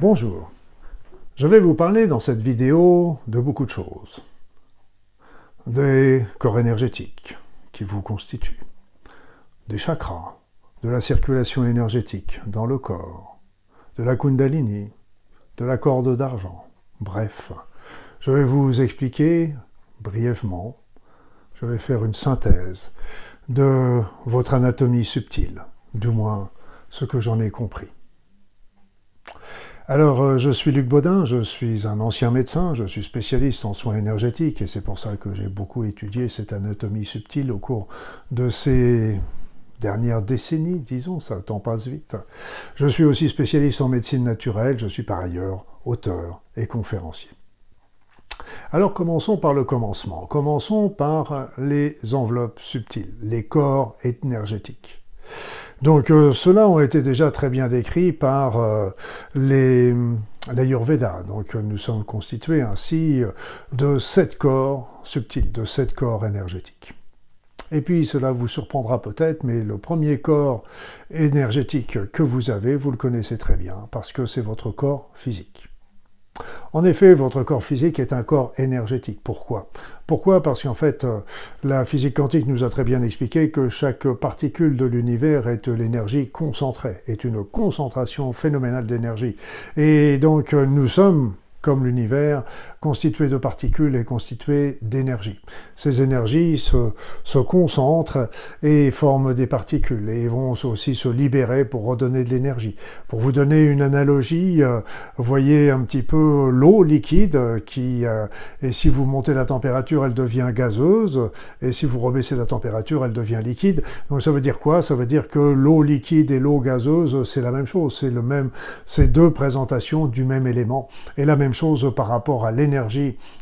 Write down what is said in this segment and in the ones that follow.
Bonjour, je vais vous parler dans cette vidéo de beaucoup de choses. Des corps énergétiques qui vous constituent, des chakras, de la circulation énergétique dans le corps, de la kundalini, de la corde d'argent. Bref, je vais vous expliquer brièvement, je vais faire une synthèse de votre anatomie subtile, du moins ce que j'en ai compris. Alors, euh, je suis Luc Baudin, je suis un ancien médecin, je suis spécialiste en soins énergétiques et c'est pour ça que j'ai beaucoup étudié cette anatomie subtile au cours de ces dernières décennies, disons, ça le temps passe vite. Je suis aussi spécialiste en médecine naturelle, je suis par ailleurs auteur et conférencier. Alors commençons par le commencement. Commençons par les enveloppes subtiles, les corps énergétiques. Donc euh, ceux-là ont été déjà très bien décrits par euh, les l'Ayurveda. Donc nous sommes constitués ainsi de sept corps subtils, de sept corps énergétiques. Et puis cela vous surprendra peut-être, mais le premier corps énergétique que vous avez, vous le connaissez très bien, parce que c'est votre corps physique. En effet, votre corps physique est un corps énergétique. Pourquoi? Pourquoi? Parce qu'en fait, euh, la physique quantique nous a très bien expliqué que chaque particule de l'univers est l'énergie concentrée, est une concentration phénoménale d'énergie. Et donc, euh, nous sommes comme l'univers, constitué de particules et constitué d'énergie. Ces énergies se, concentrent et forment des particules et vont aussi se libérer pour redonner de l'énergie. Pour vous donner une analogie, euh, voyez un petit peu l'eau liquide qui, euh, et si vous montez la température, elle devient gazeuse et si vous rebaissez la température, elle devient liquide. Donc ça veut dire quoi? Ça veut dire que l'eau liquide et l'eau gazeuse, c'est la même chose, c'est le même, c'est deux présentations du même élément et la même chose par rapport à l'énergie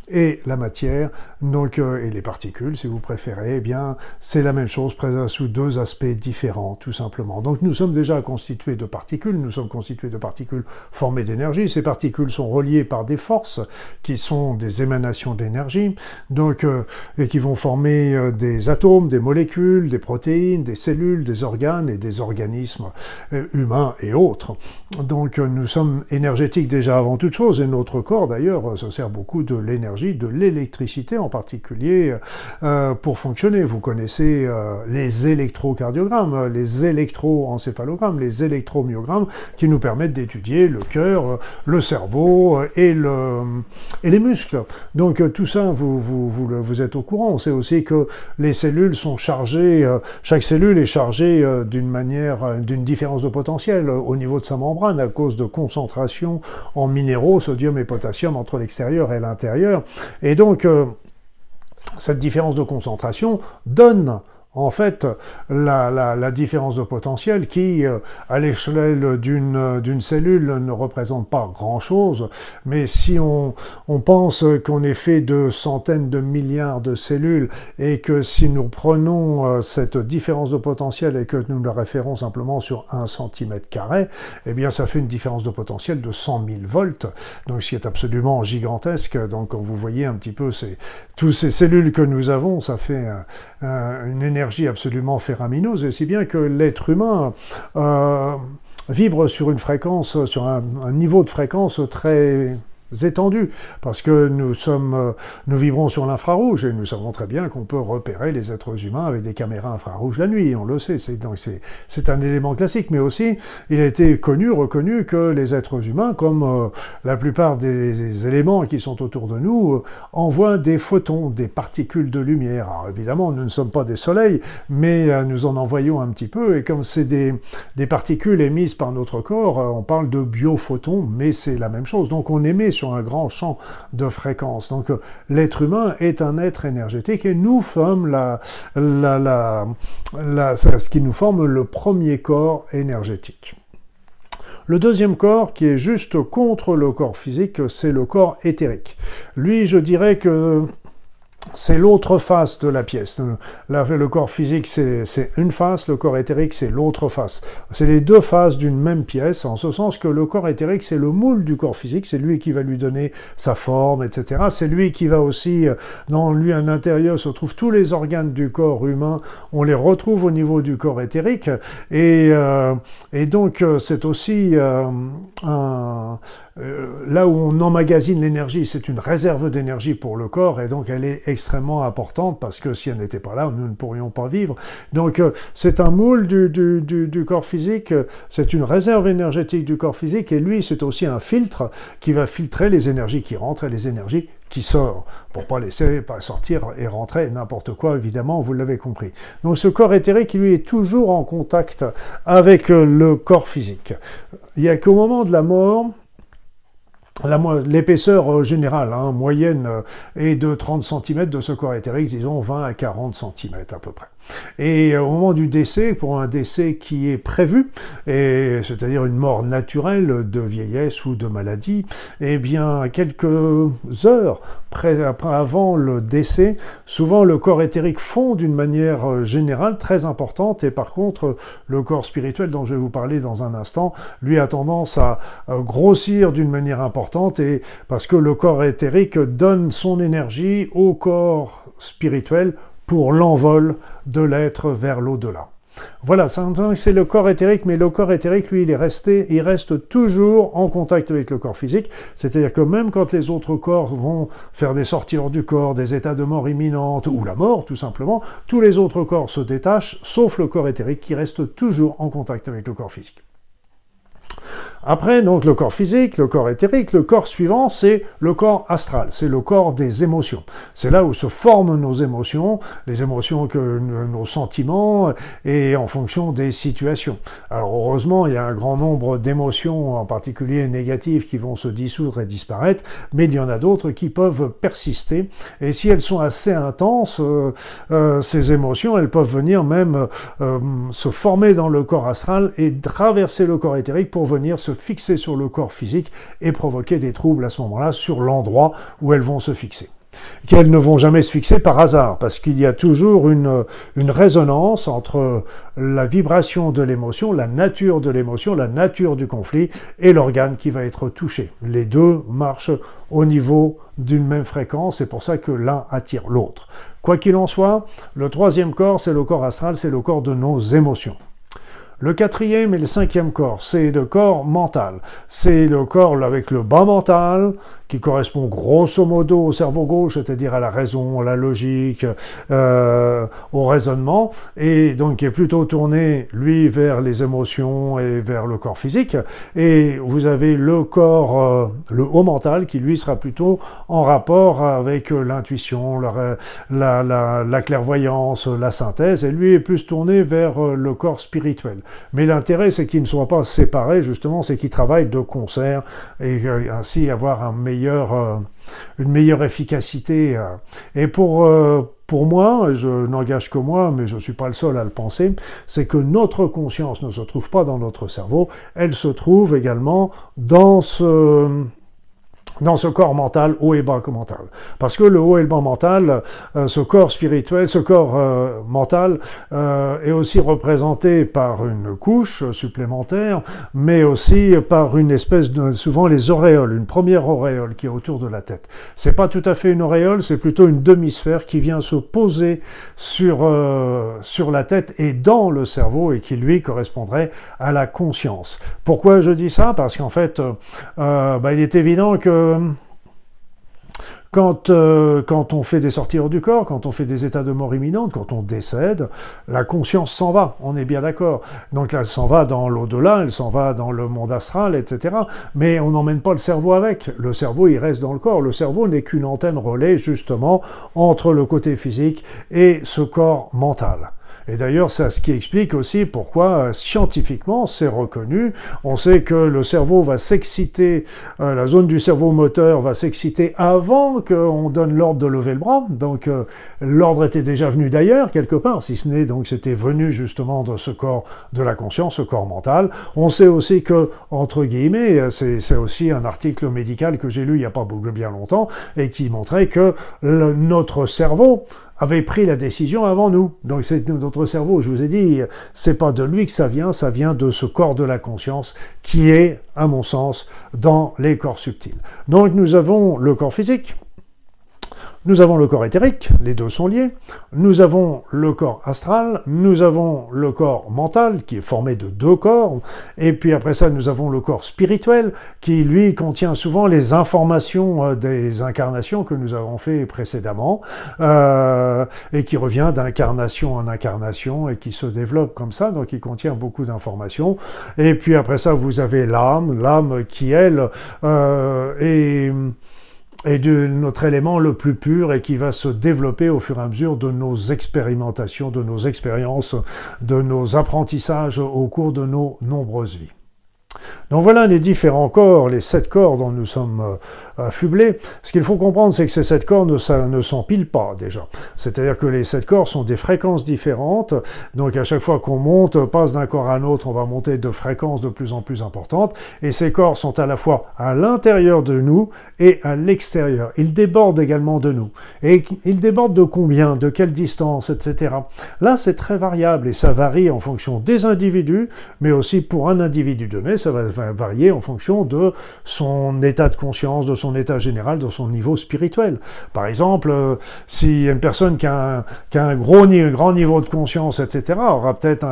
et la matière, donc, euh, et les particules, si vous préférez, eh bien, c'est la même chose présente sous deux aspects différents, tout simplement. Donc, nous sommes déjà constitués de particules, nous sommes constitués de particules formées d'énergie. Ces particules sont reliées par des forces qui sont des émanations d'énergie, donc, euh, et qui vont former euh, des atomes, des molécules, des protéines, des cellules, des organes et des organismes humains et autres. Donc, nous sommes énergétiques déjà avant toute chose, et notre corps, d'ailleurs, se sert beaucoup de l'énergie de l'électricité en particulier, euh, pour fonctionner. Vous connaissez euh, les électrocardiogrammes, les électroencéphalogrammes, les électromyogrammes qui nous permettent d'étudier le cœur, le cerveau et, le, et les muscles. Donc tout ça, vous, vous, êtes au courant. Sait aussi que les cellules sont chargées, euh, chaque cellule est chargée d'une manière, d'une différence de potentiel au niveau de sa membrane à cause de concentration en minéraux, sodium et potassium entre l'extérieur et l'intérieur. Et donc, euh, cette différence de concentration donne en fait la, différence de potentiel qui, euh, à l'échelle d'une cellule, ne représente pas grand-chose, mais si on, pense qu'on est fait de centaines de milliards de cellules et que si nous prenons euh, cette différence de potentiel et que nous la référons simplement sur un centimètre carré, eh bien ça fait une différence de potentiel de 100 000 volts, donc ce qui est absolument gigantesque. Donc vous voyez un petit peu ces, toutes ces cellules que nous avons, ça fait une énergie absolument ferramineuse, et si bien que l'être humain euh, vibre sur une fréquence, sur un niveau de fréquence très étendues, parce que nous sommes, euh, nous vibrons sur l'infrarouge et nous savons très bien qu'on peut repérer les êtres humains avec des caméras infrarouges la nuit, on le sait, c'est un élément classique, mais aussi il a été connu, reconnu que les êtres humains, comme euh, la plupart des éléments qui sont autour de nous, euh, envoient des photons, des particules de lumière. Alors évidemment, nous ne sommes pas des soleils, mais nous en envoyons un petit peu, et comme c'est des, des particules émises par notre corps, on parle de biophotons, mais c'est la même chose. Donc on émet sur un grand champ de fréquences. Donc euh, l'être humain est un être énergétique et nous sommes la, la, la, ce qui nous forme le premier corps énergétique. Le deuxième corps, qui est juste contre le corps physique, c'est le corps éthérique. Lui, je dirais que c'est l'autre face de la pièce. le corps physique, c'est une face, le corps éthérique, c'est l'autre face. C'est les deux faces d'une même pièce, en ce sens que le corps éthérique, c'est le moule du corps physique, c'est lui qui va lui donner sa forme, etc. C'est lui qui va aussi, euh, dans lui, à l'intérieur, se trouvent tous les organes du corps humain, on les retrouve au niveau du corps éthérique, et, euh, donc euh, c'est aussi euh, là où on emmagasine l'énergie, c'est une réserve d'énergie pour le corps et donc elle est extrêmement importante parce que si elle n'était pas là, nous ne pourrions pas vivre. Donc euh, c'est un moule du, corps physique, c'est une réserve énergétique du corps physique et lui c'est aussi un filtre qui va filtrer les énergies qui rentrent et les énergies qui sortent pour pas laisser pas sortir et rentrer n'importe quoi évidemment vous l'avez compris donc ce corps éthérique lui est toujours en contact avec le corps physique il y a qu'au moment de la mort L'épaisseur euh, générale, hein, moyenne, euh, est de 30 cm de ce corps éthérique, disons 20 à 40 cm à peu près. Et euh, au moment du décès, pour un décès qui est prévu, c'est-à-dire une mort naturelle de vieillesse ou de maladie, eh bien, quelques heures avant le décès, souvent le corps éthérique fond d'une manière euh, générale très importante, et par contre, le corps spirituel dont je vais vous parler dans un instant, lui a tendance à grossir d'une manière importante, et parce que le corps éthérique donne son énergie au corps spirituel pour l'envol de l'être vers l'au-delà. Voilà, c'est le corps éthérique, mais le corps éthérique, lui, il est resté, il reste toujours en contact avec le corps physique. C'est-à-dire que même quand les autres corps vont faire des sorties hors du corps, des états de mort imminente, ou la mort, tout simplement, tous les autres corps se détachent, sauf le corps éthérique qui reste toujours en contact avec le corps physique. Après, donc, le corps physique, le corps éthérique, le corps suivant, c'est le corps astral, c'est le corps des émotions. C'est là où se forment nos émotions, les émotions que nos sentiments, et en fonction des situations. Alors, heureusement, il y a un grand nombre d'émotions, en particulier négatives, qui vont se dissoudre et disparaître, mais il y en a d'autres qui peuvent persister. Et si elles sont assez intenses, euh, euh, ces émotions, elles peuvent venir même euh, se former dans le corps astral et traverser le corps éthérique pour venir se fixer sur le corps physique et provoquer des troubles à ce moment-là sur l'endroit où elles vont se fixer qu'elles ne vont jamais se fixer par hasard, parce qu'il y a toujours une, une résonance entre la vibration de l'émotion, la nature de l'émotion, la nature du conflit et l'organe qui va être touché. Les deux marchent au niveau d'une même fréquence, c'est pour ça que l'un attire l'autre. Quoi qu'il en soit, le troisième corps, c'est le corps astral, c'est le corps de nos émotions. Le quatrième et le cinquième corps, c'est le corps mental. C'est le corps avec le bas mental, qui correspond grosso modo au cerveau gauche, c'est-à-dire à la raison, à la logique, euh, au raisonnement, et donc qui est plutôt tourné, lui, vers les émotions et vers le corps physique. Et vous avez le corps, euh, le haut mental, qui lui sera plutôt en rapport avec l'intuition, la, la, la, clairvoyance, la synthèse, et lui est plus tourné vers euh, le corps spirituel. Mais l'intérêt, c'est qu'il ne soit pas séparé, justement, c'est qu'il travaille de concert, et ainsi avoir euh, une meilleure efficacité. Euh. Et pour, euh, pour moi, je n'engage que moi, mais je ne suis pas le seul à le penser, c'est que notre conscience ne se trouve pas dans notre cerveau, elle se trouve également dans ce dans ce corps mental, haut et bas mental. Parce que le haut et le bas mental, euh, ce corps spirituel, ce corps euh, mental euh, est aussi représenté par une couche supplémentaire, mais aussi par une espèce de, souvent les auréoles, une première auréole qui est autour de la tête. C'est pas tout à fait une auréole, c'est plutôt une demi-sphère qui vient se poser sur, sur la tête et dans le cerveau et qui lui correspondrait à la conscience. Pourquoi je dis ça? Parce qu'en fait, bah, il est évident que quand, euh, quand, on fait des sorties hors du corps, quand on fait des états de mort imminente, quand on décède, la conscience s'en va, on est bien d'accord. Donc elle s'en va dans l'au-delà, elle s'en va dans le monde astral, etc. Mais on n'emmène pas le cerveau avec. Le cerveau, il reste dans le corps. Le cerveau n'est qu'une antenne relais, justement, entre le côté physique et ce corps mental. Et d'ailleurs, c'est ce qui explique aussi pourquoi euh, scientifiquement c'est reconnu. On sait que le cerveau va s'exciter, euh, la zone du cerveau moteur va s'exciter avant qu'on donne l'ordre de lever le bras. Donc euh, l'ordre était déjà venu d'ailleurs quelque part, si ce n'est donc c'était venu justement de ce corps de la conscience, ce corps mental. On sait aussi que entre guillemets, c'est aussi un article médical que j'ai lu il n'y a pas bien longtemps et qui montrait que notre cerveau avait pris la décision avant nous. Donc c'est notre cerveau, je vous ai dit, c'est pas de lui que ça vient, ça vient de ce corps de la conscience qui est, à mon sens, dans les corps subtils. Donc nous avons le corps physique, Nous avons le corps éthérique, les deux sont liés. Nous avons le corps astral, nous avons le corps mental qui est formé de deux corps. Et puis après ça, nous avons le corps spirituel qui, lui, contient souvent les informations euh, des incarnations que nous avons fait précédemment euh, et qui revient d'incarnation en incarnation et qui se développe comme ça. Donc il contient beaucoup d'informations. Et puis après ça, vous avez l'âme, l'âme qui, elle, euh, est et de notre élément le plus pur et qui va se développer au fur et à mesure de nos expérimentations, de nos expériences, de nos apprentissages au cours de nos nombreuses vies. Donc voilà les différents corps, les sept corps dont nous sommes euh, affublés. Ce qu'il faut comprendre, c'est que ces sept corps ne, ne s'empilent pas déjà. C'est-à-dire que les sept corps sont des fréquences différentes. Donc à chaque fois qu'on monte, passe d'un corps à un autre, on va monter de fréquences de plus en plus importantes. Et ces corps sont à la fois à l'intérieur de nous et à l'extérieur. Ils débordent également de nous. Et ils débordent de combien, de quelle distance, etc. Là, c'est très variable et ça varie en fonction des individus, mais aussi pour un individu donné, ça va varier en fonction de son état de conscience, de son état général, de son niveau spirituel. Par exemple, euh, si une personne qui a un, gros, grand niveau de conscience, etc., aura peut-être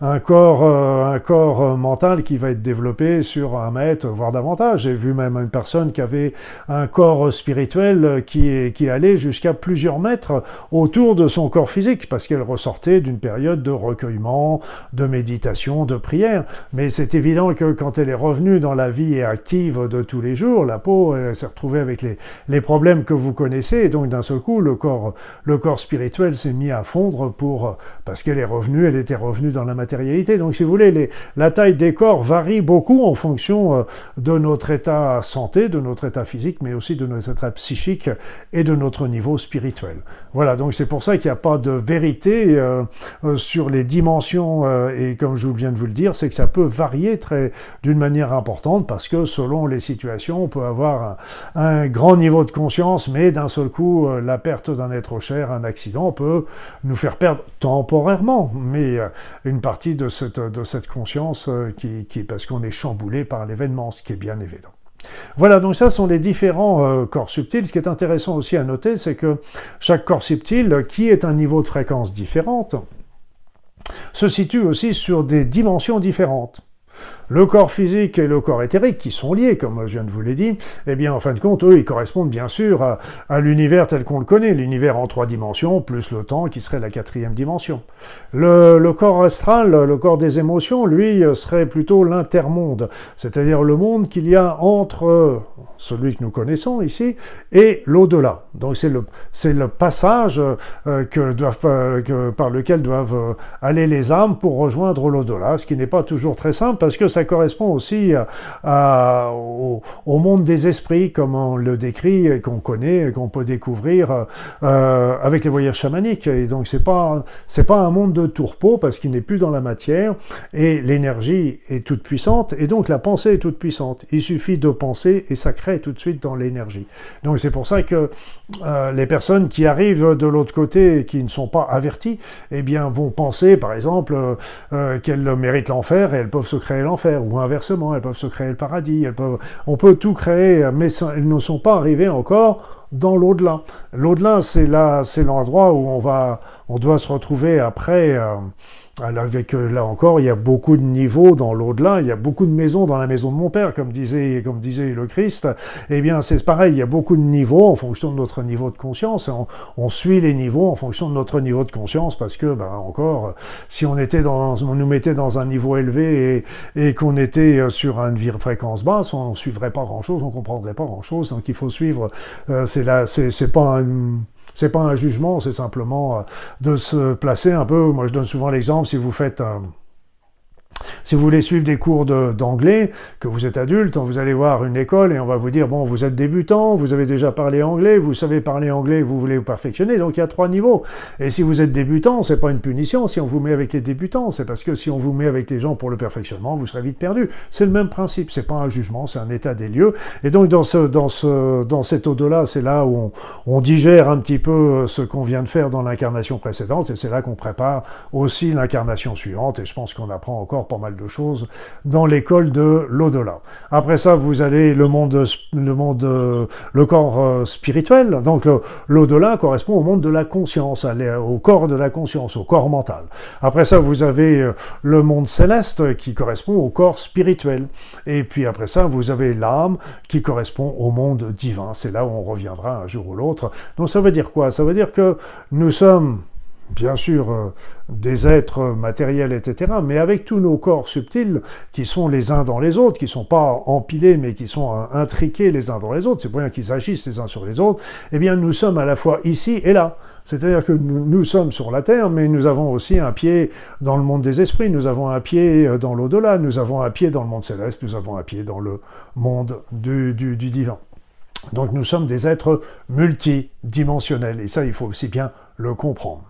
un, corps, un corps euh, euh, mental qui va être développé sur un mètre, voire davantage. J'ai vu même une personne qui avait un corps spirituel qui, qui allait jusqu'à plusieurs mètres autour de son corps physique, parce qu'elle ressortait d'une période de recueillement, de méditation, de prière. Mais c'est évident que quand elle est revenue dans la vie active de tous les jours, la peau s'est retrouvée avec les, les, problèmes que vous connaissez, et donc d'un seul coup, le corps, le corps spirituel s'est mis à fondre pour, parce qu'elle est revenue, elle était revenue dans la matérialité. Donc si vous voulez, la taille des corps varie beaucoup en fonction euh, de notre état santé, de notre état physique, mais aussi de notre état psychique et de notre niveau spirituel. Voilà, donc c'est pour ça qu'il n'y a pas de vérité euh, euh, sur les dimensions, et comme je viens de vous le dire, c'est que ça peut varier très d'une manière importante parce que selon les situations, on peut avoir un, grand niveau de conscience, mais d'un seul coup, euh, la perte d'un être cher, un accident peut nous faire perdre temporairement, mais euh, une partie de cette, de cette conscience euh, qui, qui parce qu'on est chamboulé par l'événement, ce qui est bien évident. Voilà, donc ça sont les différents corps subtils. Ce qui est intéressant aussi à noter, c'est que chaque corps subtil, qui est un niveau de fréquence différente, se situe aussi sur des dimensions différentes. Le corps physique et le corps éthérique, qui sont liés, comme je viens de vous l'ai dit, eh bien, en fin de compte, eux, ils correspondent bien sûr à, l'univers tel qu'on le connaît, l'univers en trois dimensions, plus le temps, qui serait la quatrième dimension. Le, corps astral, le corps des émotions, lui, serait plutôt l'intermonde, c'est-à-dire le monde qu'il y a entre celui que nous connaissons ici et l'au-delà. Donc c'est le, passage euh, euh, par lequel doivent euh, aller les âmes pour rejoindre l'au-delà, ce qui n'est pas toujours très simple parce que ça correspond aussi au, monde des esprits, comme on le décrit, qu'on connaît, qu'on peut découvrir euh, avec les voyages chamaniques. Et donc c'est pas c'est pas un monde de tourpeau parce qu'il n'est plus dans la matière et l'énergie est toute puissante et donc la pensée est toute puissante. Il suffit de penser et ça crée tout de suite dans l'énergie. Donc c'est pour ça que euh, les personnes qui arrivent de l'autre côté et qui ne sont pas averties, eh bien vont penser par exemple euh, qu'elles méritent l'enfer et elles peuvent se créer l'enfer ou inversement, elles peuvent se créer le paradis, on peut tout créer, mais elles ne sont pas arrivées encore dans l'au-delà. L'au-delà, c'est là, c'est l'endroit où on va, on doit se retrouver après. Euh, avec euh, là encore, il y a beaucoup de niveaux dans l'au-delà, il y a beaucoup de maisons dans la maison de mon père, comme disait, comme disait le Christ. Eh bien, c'est pareil, il y a beaucoup de niveaux en fonction de notre niveau de conscience. On, suit les niveaux en fonction de notre niveau de conscience, parce que, ben, encore, si on était dans, on nous mettait dans un niveau élevé et, et qu'on était euh, sur une fréquence basse, on suivrait pas grand-chose, on comprendrait pas grand-chose. Donc, il faut suivre. Euh, c'est là, c'est pas un c'est pas un jugement, c'est simplement euh, de se placer un peu. Moi, je donne souvent l'exemple si vous faites un si vous voulez suivre des cours d'anglais, que vous êtes adulte, vous allez voir une école et on va vous dire, bon, vous êtes débutant, vous avez déjà parlé anglais, vous savez parler anglais, vous voulez vous perfectionner, donc il y a trois niveaux. Et si vous êtes débutant, c'est pas une punition si on vous met avec les débutants, c'est parce que si on vous met avec les gens pour le perfectionnement, vous serez vite perdu. C'est le même principe, c'est pas un jugement, c'est un état des lieux. Et donc dans, ce, dans, ce, dans cet au-delà, c'est là où on, on, digère un petit peu ce qu'on vient de faire dans l'incarnation précédente, et c'est là qu'on prépare aussi l'incarnation suivante, et je pense qu'on apprend encore pas mal de choses dans l'école de l'au-delà. Après ça, vous avez le monde, le monde, le corps spirituel. Donc l'au-delà correspond au monde de la conscience, au corps de la conscience, au corps mental. Après ça, vous avez le monde céleste qui correspond au corps spirituel. Et puis après ça, vous avez l'âme qui correspond au monde divin. C'est là où on reviendra un jour ou l'autre. Donc ça veut dire quoi? Ça veut dire que nous sommes bien sûr euh, des êtres matériels, etc., mais avec tous nos corps subtils qui sont les uns dans les autres, qui ne sont pas empilés, mais qui sont euh, intriqués les uns dans les autres, c'est pour rien qu'ils agissent les uns sur les autres, eh bien nous sommes à la fois ici et là. C'est-à-dire que nous, sommes sur la Terre, mais nous avons aussi un pied dans le monde des esprits, nous avons un pied euh, dans l'au-delà, nous avons un pied dans le monde céleste, nous avons un pied dans le monde du, du divin. Donc nous sommes des êtres multidimensionnels, et ça il faut aussi bien le comprendre.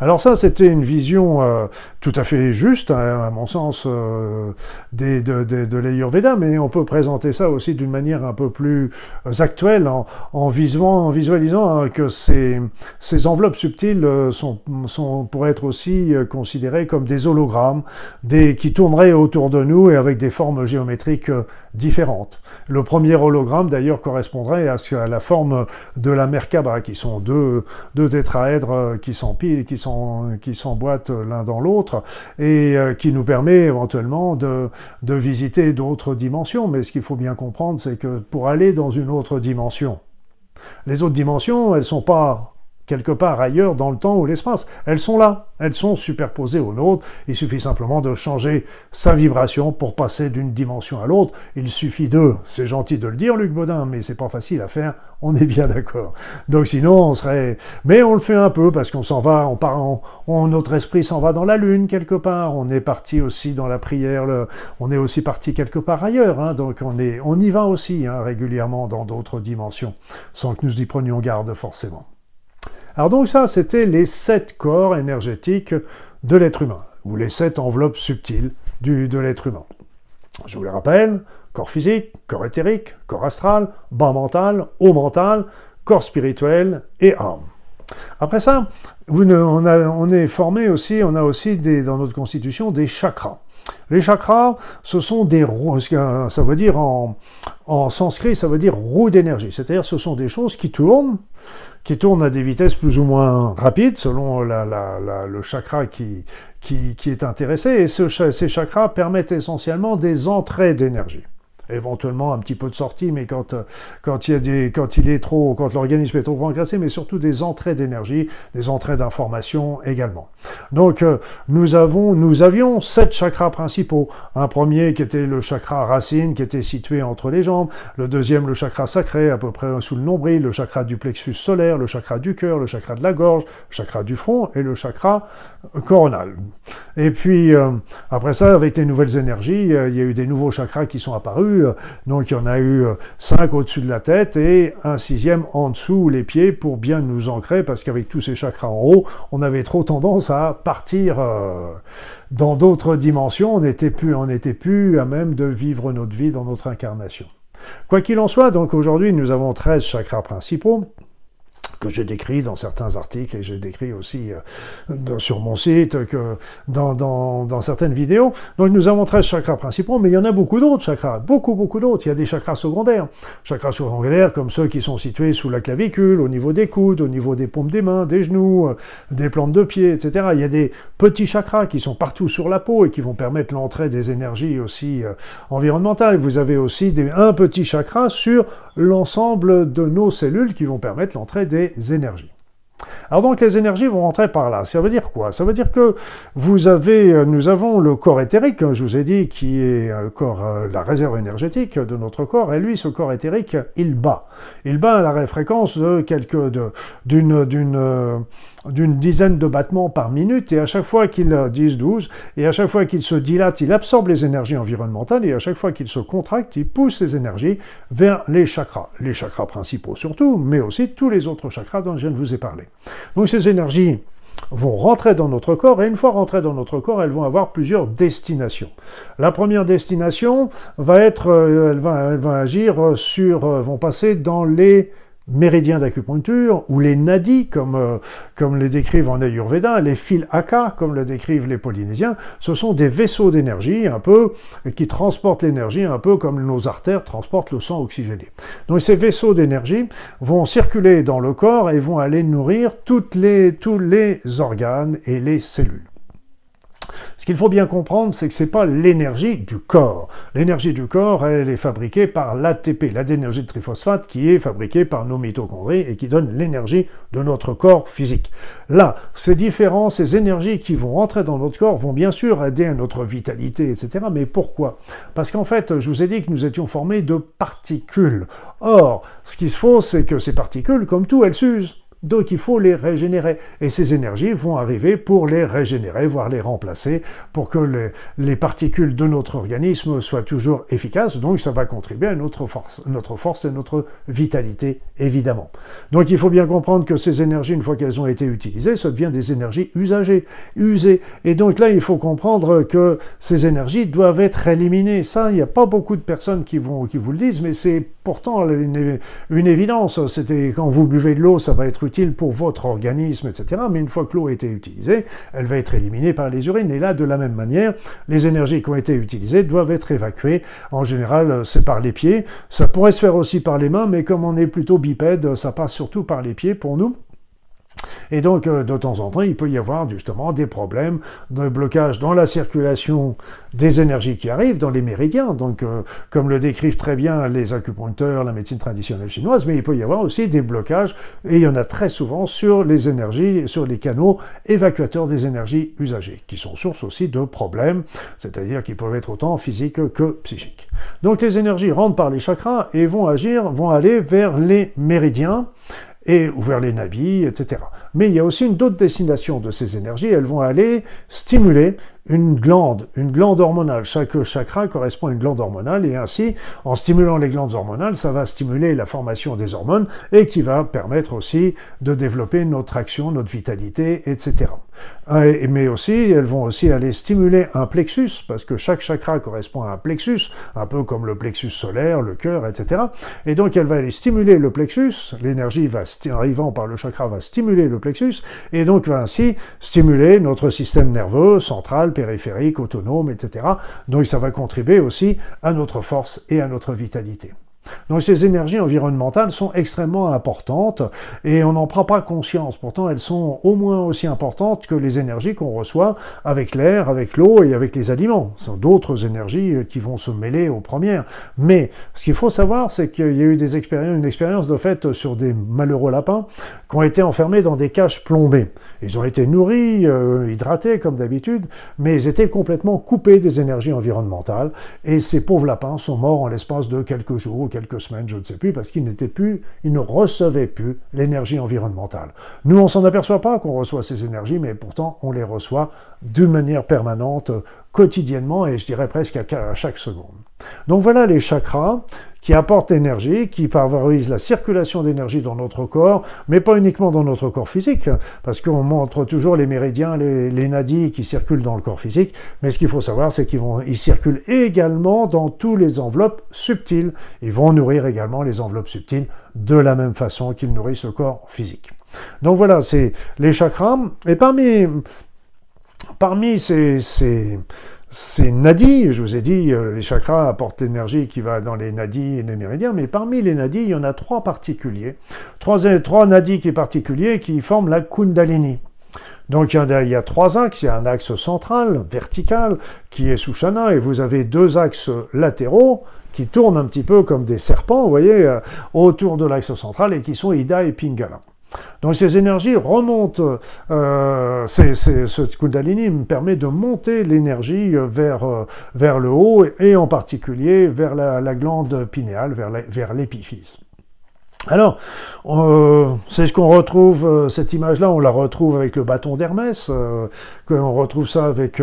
Alors ça, c'était une vision euh, tout à fait juste, hein, à mon sens, euh, des, de, de, l'Ayurveda, mais on peut présenter ça aussi d'une manière un peu plus euh, actuelle, en, visualisant, hein, que ces, enveloppes subtiles sont, sont, pourraient être aussi considérées comme des hologrammes, qui tourneraient autour de nous et avec des formes géométriques différentes. Le premier hologramme, d'ailleurs, correspondrait à, à, la forme de la Merkaba, qui sont deux, deux tétraèdres qui s'empilent qui s'emboîtent l'un dans l'autre et euh, qui nous permet éventuellement de, de visiter d'autres dimensions. Mais ce qu'il faut bien comprendre, c'est que pour aller dans une autre dimension, les autres dimensions, elles sont pas quelque part ailleurs dans le temps ou l'espace. Elles sont là, elles sont superposées aux nôtres. Il suffit simplement de changer sa vibration pour passer d'une dimension à l'autre. Il suffit de, c'est gentil de le dire, Luc Baudin, mais c'est pas facile à faire. On est bien d'accord. Donc sinon, on serait, mais on le fait un peu parce qu'on s'en va, on part, on, notre esprit s'en va dans la lune quelque part. On est parti aussi dans la prière. on est aussi parti quelque part ailleurs. Hein, donc on est, on y va aussi hein, régulièrement dans d'autres dimensions, sans que nous y prenions garde forcément. Alors donc ça, c'était les sept corps énergétiques de l'être humain, ou les sept enveloppes subtiles du, de l'être humain. Je vous les rappelle, corps physique, corps éthérique, corps astral, bas mental, haut mental, corps spirituel et âme. Après ça, on, est formé aussi, on a aussi dans notre constitution des chakras. Les chakras, ce sont des roues, ça veut dire en, en sanskrit, ça veut dire roue d'énergie. C'est-à-dire, ce sont des choses qui tournent, qui tournent à des vitesses plus ou moins rapides selon le chakra qui, qui, est intéressé. Et ces chakras permettent essentiellement des entrées d'énergie éventuellement un petit peu de sortie, mais quand, euh, quand, il, y a des, quand il est trop, quand l'organisme est trop engraissé, mais surtout des entrées d'énergie, des entrées d'informations également. Donc euh, nous avons, nous avions sept chakras principaux. Un premier qui était le chakra racine, qui était situé entre les jambes. Le deuxième, le chakra sacré, à peu près sous le nombril. Le chakra du plexus solaire, le chakra du cœur, le chakra de la gorge, le chakra du front et le chakra coronal. Et puis après ça, avec les nouvelles énergies, il y a eu des nouveaux chakras qui sont apparus donc il y en a eu euh, cinq au-dessus de la tête et un sixième en dessous les pieds pour bien nous ancrer parce qu'avec tous ces chakras en haut, on avait trop tendance à partir euh, dans d'autres dimensions. On n'était plus, on n'était plus à même de vivre notre vie dans notre incarnation. Quoi qu'il en soit, donc aujourd'hui nous avons 13 chakras principaux que j'ai décrit dans certains articles et j'ai décrit aussi euh, sur mon site, que dans, dans, certaines vidéos. Donc nous avons 13 chakras principaux, mais il y en a beaucoup d'autres chakras, beaucoup, beaucoup d'autres. Il y a des chakras secondaires. Chakras secondaires comme ceux qui sont situés sous la clavicule, au niveau des coudes, au niveau des paumes des mains, des genoux, euh, des plantes de pied, etc. Il y a des petits chakras qui sont partout sur la peau et qui vont permettre l'entrée des énergies aussi euh, environnementales. Vous avez aussi un petit chakra sur l'ensemble de nos cellules qui vont permettre l'entrée des énergies. Alors donc les énergies vont rentrer par là. Ça veut dire quoi? Ça veut dire que vous avez, euh, nous avons le corps éthérique, hein, je vous ai dit, qui est euh, corps, euh, la réserve énergétique de notre corps, et lui, ce corps éthérique, il bat. Il bat à la fréquence de quelques, d'une, d'une, d'une dizaine de battements par minute, et à chaque fois qu'il 10, 12, et à chaque fois qu'il se dilate, il absorbe les énergies environnementales, et à chaque fois qu'il se contracte, il pousse ces énergies vers les chakras, les chakras principaux surtout, mais aussi tous les autres chakras dont je viens de vous ai parlé. Donc ces énergies vont rentrer dans notre corps, et une fois rentrées dans notre corps, elles vont avoir plusieurs destinations. La première destination va être, euh, elle va, agir sur, euh, vont passer dans les méridiens d'acupuncture, ou les nadis, comme, euh, comme les décrivent en Ayurveda, les fils Aka, comme le décrivent les Polynésiens, ce sont des vaisseaux d'énergie, un peu, qui transportent l'énergie, un peu comme nos artères transportent le sang oxygéné. Donc ces vaisseaux d'énergie vont circuler dans le corps et vont aller nourrir toutes les, tous les organes et les cellules. Ce qu'il faut bien comprendre, c'est que ce n'est pas l'énergie du corps. L'énergie du corps, elle est fabriquée par l'ATP, l'adénergie de triphosphate, qui est fabriquée par nos mitochondries et qui donne l'énergie de notre corps physique. Là, ces différents, ces énergies qui vont entrer dans notre corps vont bien sûr aider à notre vitalité, etc. Mais pourquoi? Parce qu'en fait, je vous ai dit que nous étions formés de particules. Or, ce qu'il faut, c'est que ces particules, comme tout, elles s'usent. Donc il faut les régénérer. Et ces énergies vont arriver pour les régénérer, voire les remplacer, pour que les, particules de notre organisme soient toujours efficaces. Donc ça va contribuer à notre force, notre force et notre vitalité, évidemment. Donc il faut bien comprendre que ces énergies, une fois qu'elles ont été utilisées, ça devient des énergies usagées, usées. Et donc là, il faut comprendre que ces énergies doivent être éliminées. Ça, il n'y a pas beaucoup de personnes qui, vont, qui vous le disent, mais c'est pourtant une, évidence. C'était quand vous buvez de l'eau, ça va être pour votre organisme, etc. Mais une fois que l'eau a été utilisée, elle va être éliminée par les urines. Et là, de la même manière, les énergies qui ont été utilisées doivent être évacuées. En général, c'est par les pieds. Ça pourrait se faire aussi par les mains, mais comme on est plutôt bipède, ça passe surtout par les pieds pour nous. Et donc, euh, de temps en temps, il peut y avoir justement des problèmes de blocage dans la circulation des énergies qui arrivent, dans les méridiens, donc euh, comme le décrivent très bien les acupuncteurs, la médecine traditionnelle chinoise, mais il peut y avoir aussi des blocages, et il y en a très souvent sur les énergies, sur les canaux évacuateurs des énergies usagées, qui sont source aussi de problèmes, c'est-à-dire qu'ils peuvent être autant physiques que psychiques. Donc les énergies rentrent par les chakras et vont agir, vont aller vers les méridiens, et ouvert les nabis, etc. Mais il y a aussi une autre destination de ces énergies, elles vont aller stimuler une glande, une glande hormonale. Chaque chakra correspond à une glande hormonale et ainsi, en stimulant les glandes hormonales, ça va stimuler la formation des hormones et qui va permettre aussi de développer notre action, notre vitalité, etc. Mais aussi, elles vont aussi aller stimuler un plexus parce que chaque chakra correspond à un plexus, un peu comme le plexus solaire, le cœur, etc. Et donc, elle va aller stimuler le plexus, l'énergie va arrivant par le chakra va stimuler le plexus et donc va ainsi stimuler notre système nerveux central périphérique, autonome, etc. Donc ça va contribuer aussi à notre force et à notre vitalité. Donc ces énergies environnementales sont extrêmement importantes et on n'en prend pas conscience. Pourtant, elles sont au moins aussi importantes que les énergies qu'on reçoit avec l'air, avec l'eau et avec les aliments. Ce sont d'autres énergies qui vont se mêler aux premières. Mais ce qu'il faut savoir, c'est qu'il y a eu une expérience de fait sur des malheureux lapins qui ont été enfermés dans des cages plombées. Ils ont été nourris, euh, hydratés comme d'habitude, mais ils étaient complètement coupés des énergies environnementales et ces pauvres lapins sont morts en l'espace de quelques jours quelques semaines, je ne sais plus, parce qu'ils n'étaient plus, ils ne recevaient plus l'énergie environnementale. Nous, on s'en aperçoit pas qu'on reçoit ces énergies, mais pourtant, on les reçoit d'une manière permanente, quotidiennement, et je dirais presque à chaque seconde. Donc voilà les chakras qui apportent l'énergie, qui favorisent la circulation d'énergie dans notre corps, mais pas uniquement dans notre corps physique, parce qu'on montre toujours les méridiens, les, les, nadis qui circulent dans le corps physique, mais ce qu'il faut savoir, c'est qu'ils circulent également dans tous les enveloppes subtiles. Ils vont nourrir également les enveloppes subtiles de la même façon qu'ils nourrissent le corps physique. Donc voilà, c'est les chakras. Et parmi, parmi ces, ces c'est nadis, je vous ai dit, euh, les chakras apportent l'énergie qui va dans les nadis et les méridiens, mais parmi les nadis, il y en a trois particuliers, trois, trois nadis qui particuliers qui forment la kundalini. Donc il y, a, trois axes, il y a un axe central, vertical, qui est Sushana, et vous avez deux axes latéraux, qui tournent un petit peu comme des serpents, vous voyez, euh, autour de l'axe central, et qui sont Ida et Pingala. Donc ces énergies remontent, euh, ce Kundalini me permet de monter l'énergie vers, euh, vers le haut et en particulier vers la, glande pinéale, vers l'épiphyse. Alors, euh, c'est ce qu'on retrouve, euh, cette image-là, on la retrouve avec le bâton d'Hermès, euh, on retrouve ça avec,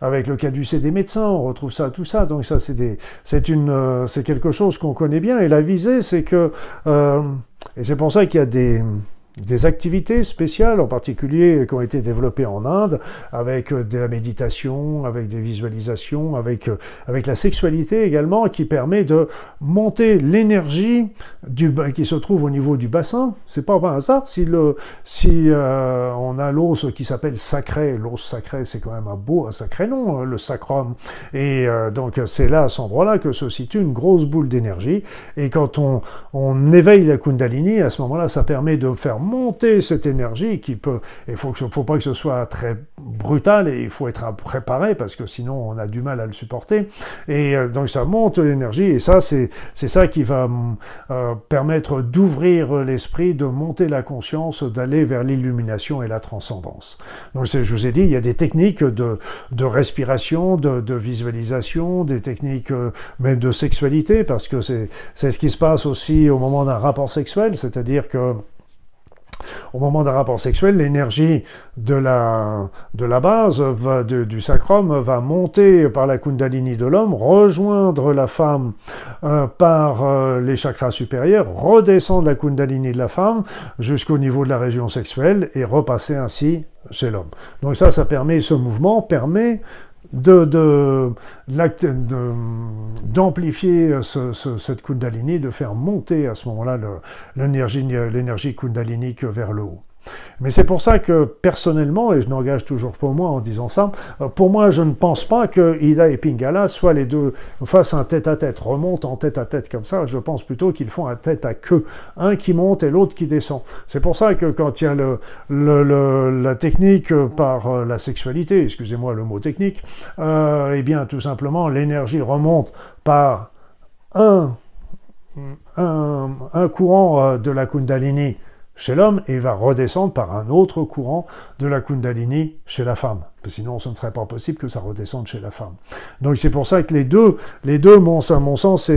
avec le caducée des médecins, on retrouve ça, tout ça. Donc ça, c'est quelque chose qu'on connaît bien. Et la visée, c'est que, et c'est pour ça qu'il y a des, des activités spéciales, en particulier qui ont été développées en Inde, avec euh, de la méditation, avec des visualisations, avec, euh, avec la sexualité également, qui permet de monter l'énergie qui se trouve au niveau du bassin. C'est pas un hasard si, le, si euh, on a l'os qui s'appelle sacré. L'os sacré, c'est quand même un beau, un sacré nom, hein, le sacrum. Et donc c'est là, à cet endroit-là, que se situe une grosse boule d'énergie. Et quand on, on éveille la Kundalini, à ce moment-là, ça permet de faire monter cette énergie qui peut, il faut, faut pas que ce soit très brutal et il faut être préparé parce que sinon on a du mal à le supporter. Et euh, donc ça monte l'énergie et ça c'est ça qui va euh, permettre d'ouvrir l'esprit, de monter la conscience, d'aller vers l'illumination et la transcendance. Donc je vous ai dit, il y a des techniques de, de respiration, de, de visualisation, des techniques euh, même de sexualité parce que c'est ce qui se passe aussi au moment d'un rapport sexuel, c'est-à-dire que au moment d'un rapport sexuel, l'énergie de la, base du sacrum va monter par la kundalini de l'homme, rejoindre la femme euh, par euh, les chakras supérieurs, redescendre la kundalini de la femme jusqu'au niveau de la région sexuelle et repasser ainsi chez l'homme. Donc ça, ça permet, ce mouvement permet de, d'amplifier cette kundalini, de faire monter à ce moment-là l'énergie kundalinique vers le haut. Mais c'est pour ça que personnellement, et je n'engage toujours pas moi en disant ça, euh, pour moi je ne pense pas que Ida et Pingala soient les deux, fassent un tête-à-tête, remontent en tête-à-tête comme ça, je pense plutôt qu'ils font un tête-à-queue, un qui monte et l'autre qui descend. C'est pour ça que quand il y a le, la technique par euh, la sexualité, excusez-moi le mot technique, euh, eh bien tout simplement l'énergie remonte par un, un courant de la Kundalini chez l'homme et il va redescendre par un autre courant de la Kundalini chez la femme sinon ce ne serait pas possible que ça redescende chez la femme. Donc c'est pour ça que les deux, les deux, mon, mon sens,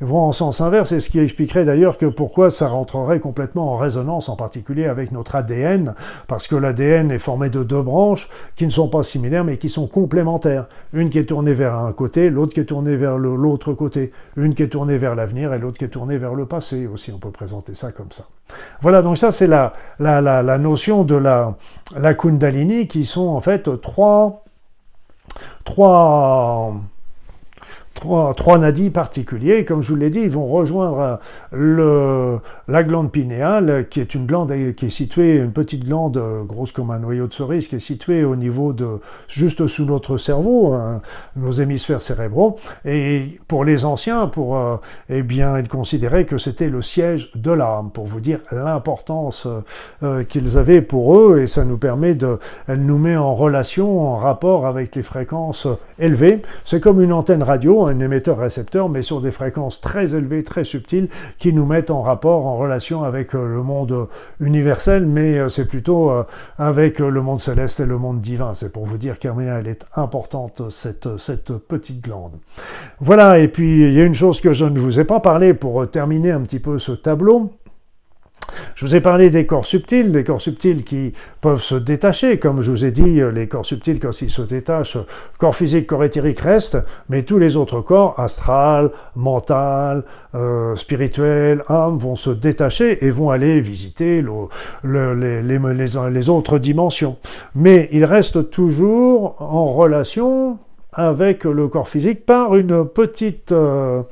vont en sens inverse, et ce qui expliquerait d'ailleurs que pourquoi ça rentrerait complètement en résonance, en particulier avec notre ADN, parce que l'ADN est formé de deux branches qui ne sont pas similaires, mais qui sont complémentaires. Une qui est tournée vers un côté, l'autre qui est tournée vers l'autre côté. Une qui est tournée vers l'avenir et l'autre qui est tournée vers le passé aussi, on peut présenter ça comme ça. Voilà, donc ça c'est la, la, la, la, notion de la, la Kundalini qui sont en fait trois, trois trois, trois nadis particuliers. Comme je vous l'ai dit, ils vont rejoindre le, la glande pinéale, qui est une glande qui est située, une petite glande grosse comme un noyau de cerise, qui est située au niveau de juste sous notre cerveau, hein, nos hémisphères cérébraux. Et pour les anciens, pour euh, eh bien, ils considéraient que c'était le siège de l'âme, pour vous dire l'importance euh, qu'ils avaient pour eux. Et ça nous permet de, elle nous met en relation, en rapport avec les fréquences élevées. C'est comme une antenne radio un émetteur-récepteur, mais sur des fréquences très élevées, très subtiles, qui nous mettent en rapport, en relation avec euh, le monde universel, mais euh, c'est plutôt euh, avec le monde céleste et le monde divin. C'est pour vous dire combien elle est importante, cette petite glande. Voilà, et puis il y a une chose que je ne vous ai pas parlé pour terminer un petit peu ce tableau. Je vous ai parlé des corps subtils, des corps subtils qui peuvent se détacher. Comme je vous ai dit, les corps subtils, quand ils se détachent, corps physique, corps éthérique restent, mais tous les autres corps, astral, mental, euh, spirituel, âme, vont se détacher et vont aller visiter les, autres dimensions. Mais ils restent toujours en relation avec le corps physique par une petite... Euh,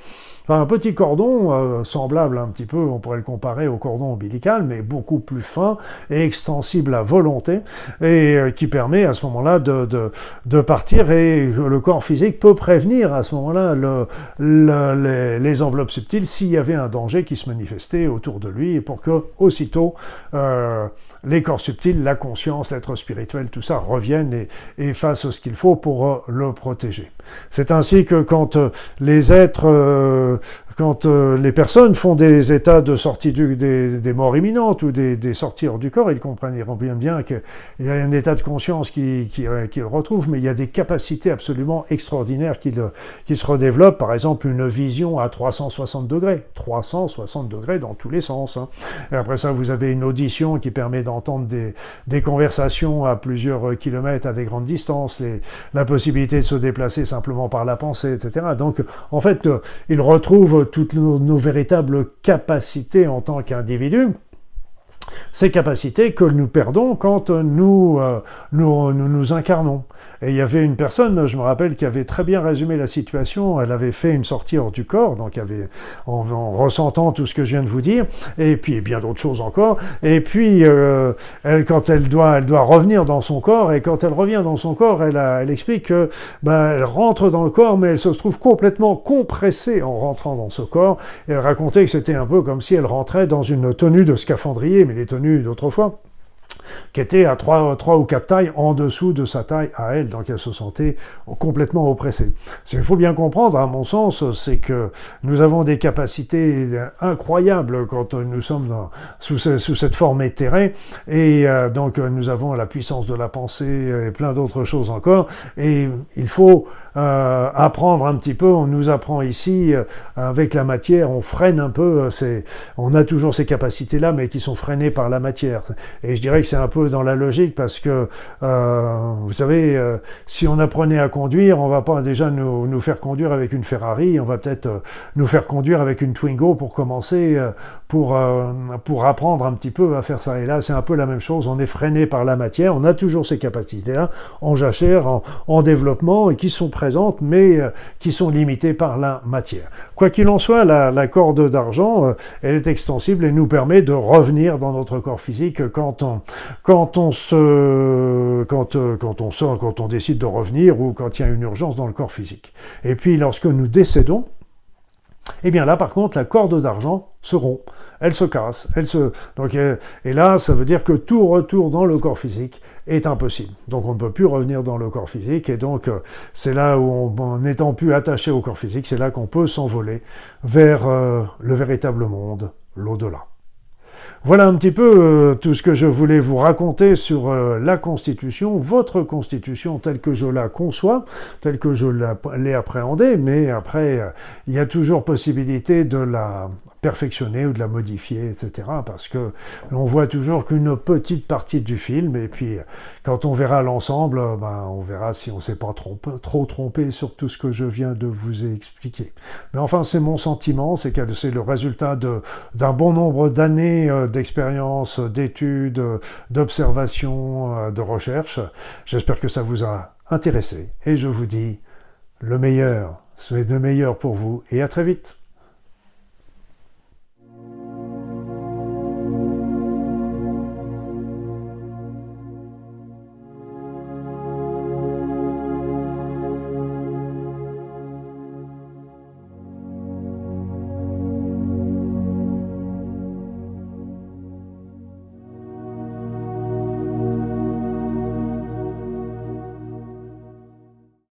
un petit cordon euh, semblable un petit peu, on pourrait le comparer au cordon ombilical, mais beaucoup plus fin et extensible à volonté, et euh, qui permet à ce moment-là de, partir, et le corps physique peut prévenir à ce moment-là le, les, enveloppes subtiles s'il y avait un danger qui se manifestait autour de lui, et pour que aussitôt euh, les corps subtils, la conscience, l'être spirituel, tout ça reviennent et, et fassent ce qu'il faut pour le protéger. C'est ainsi que quand les êtres euh, quand euh, les personnes font des états de sortie du, des, morts imminentes ou des, sorties hors du corps, ils comprendront bien, bien qu'il y a un état de conscience qu'ils qui, qui retrouvent, mais il y a des capacités absolument extraordinaires qui, qui se redéveloppent. Par exemple, une vision à 360 degrés. 360 degrés dans tous les sens. Hein. Et après ça, vous avez une audition qui permet d'entendre des, des, conversations à plusieurs kilomètres à des grandes distances, les, la possibilité de se déplacer simplement par la pensée, etc. Donc, en fait, ils retrouvent toutes nos, véritables capacités en tant qu'individus. Ces capacités que nous perdons quand nous, euh, nous, nous, incarnons. Et il y avait une personne, je me rappelle, qui avait très bien résumé la situation. Elle avait fait une sortie hors du corps, donc en, ressentant tout ce que je viens de vous dire, et puis bien d'autres choses encore. Et puis, euh, elle, quand elle doit, elle doit revenir dans son corps, et quand elle revient dans son corps, elle, explique que ben, elle rentre dans le corps, mais elle se trouve complètement compressée en rentrant dans ce corps. Elle racontait que c'était un peu comme si elle rentrait dans une tenue de scaphandrier, mais les tenues d'autrefois qui était à trois, trois ou quatre tailles en dessous de sa taille à elle, donc elle se sentait complètement oppressée. Ce qu'il faut bien comprendre, à mon sens, c'est que nous avons des capacités incroyables quand nous sommes sous, cette forme éthérée, et euh, donc nous avons la puissance de la pensée et plein d'autres choses encore, et il faut euh, apprendre un petit peu. On nous apprend ici, euh, avec la matière, on freine un peu. C'est, on a toujours ces capacités-là, mais qui sont freinées par la matière. Et je dirais que c'est un peu dans la logique parce que, euh, vous savez, euh, si on apprenait à conduire, on va pas déjà nous, nous faire conduire avec une Ferrari, on va peut-être euh, nous faire conduire avec une Twingo pour commencer, pour, pour apprendre un petit peu à faire ça. Et là, c'est un peu la même chose. On est freiné par la matière. On a toujours ces capacités-là en jachère, en, en développement et qui sont mais qui sont limitées par la matière. Quoi qu'il en soit, la, corde d'argent, elle est extensible et nous permet de revenir dans notre corps physique quand on, se, euh, quand on sort, quand on décide de revenir ou quand il y a une urgence dans le corps physique. Et puis lorsque nous décédons, eh bien là par contre la corde d'argent se rompt, elle se casse, elle se, donc euh, et là ça veut dire que tout retour dans le corps physique est impossible. Donc on ne peut plus revenir dans le corps physique et donc euh, c'est là où en n'étant plus attaché au corps physique, c'est là qu'on peut s'envoler vers le véritable monde, l'au-delà. Voilà un petit peu euh, tout ce que je voulais vous raconter sur euh, la Constitution, votre Constitution telle que je la conçois, telle que je l'ai appréhendée, mais après, euh, il y a toujours possibilité de la perfectionner ou de la modifier, etc. Parce que on voit toujours qu'une petite partie du film, et puis quand on verra l'ensemble, ben, on verra si on s'est pas trop trompé sur tout ce que je viens de vous expliquer. Mais enfin, c'est mon sentiment, c'est que c'est le résultat d'un bon nombre d'années d'expérience, d'études, d'observations, euh, de recherches. J'espère que ça vous a intéressé, et je vous dis le meilleur, souhaite le meilleur pour vous, et à très vite.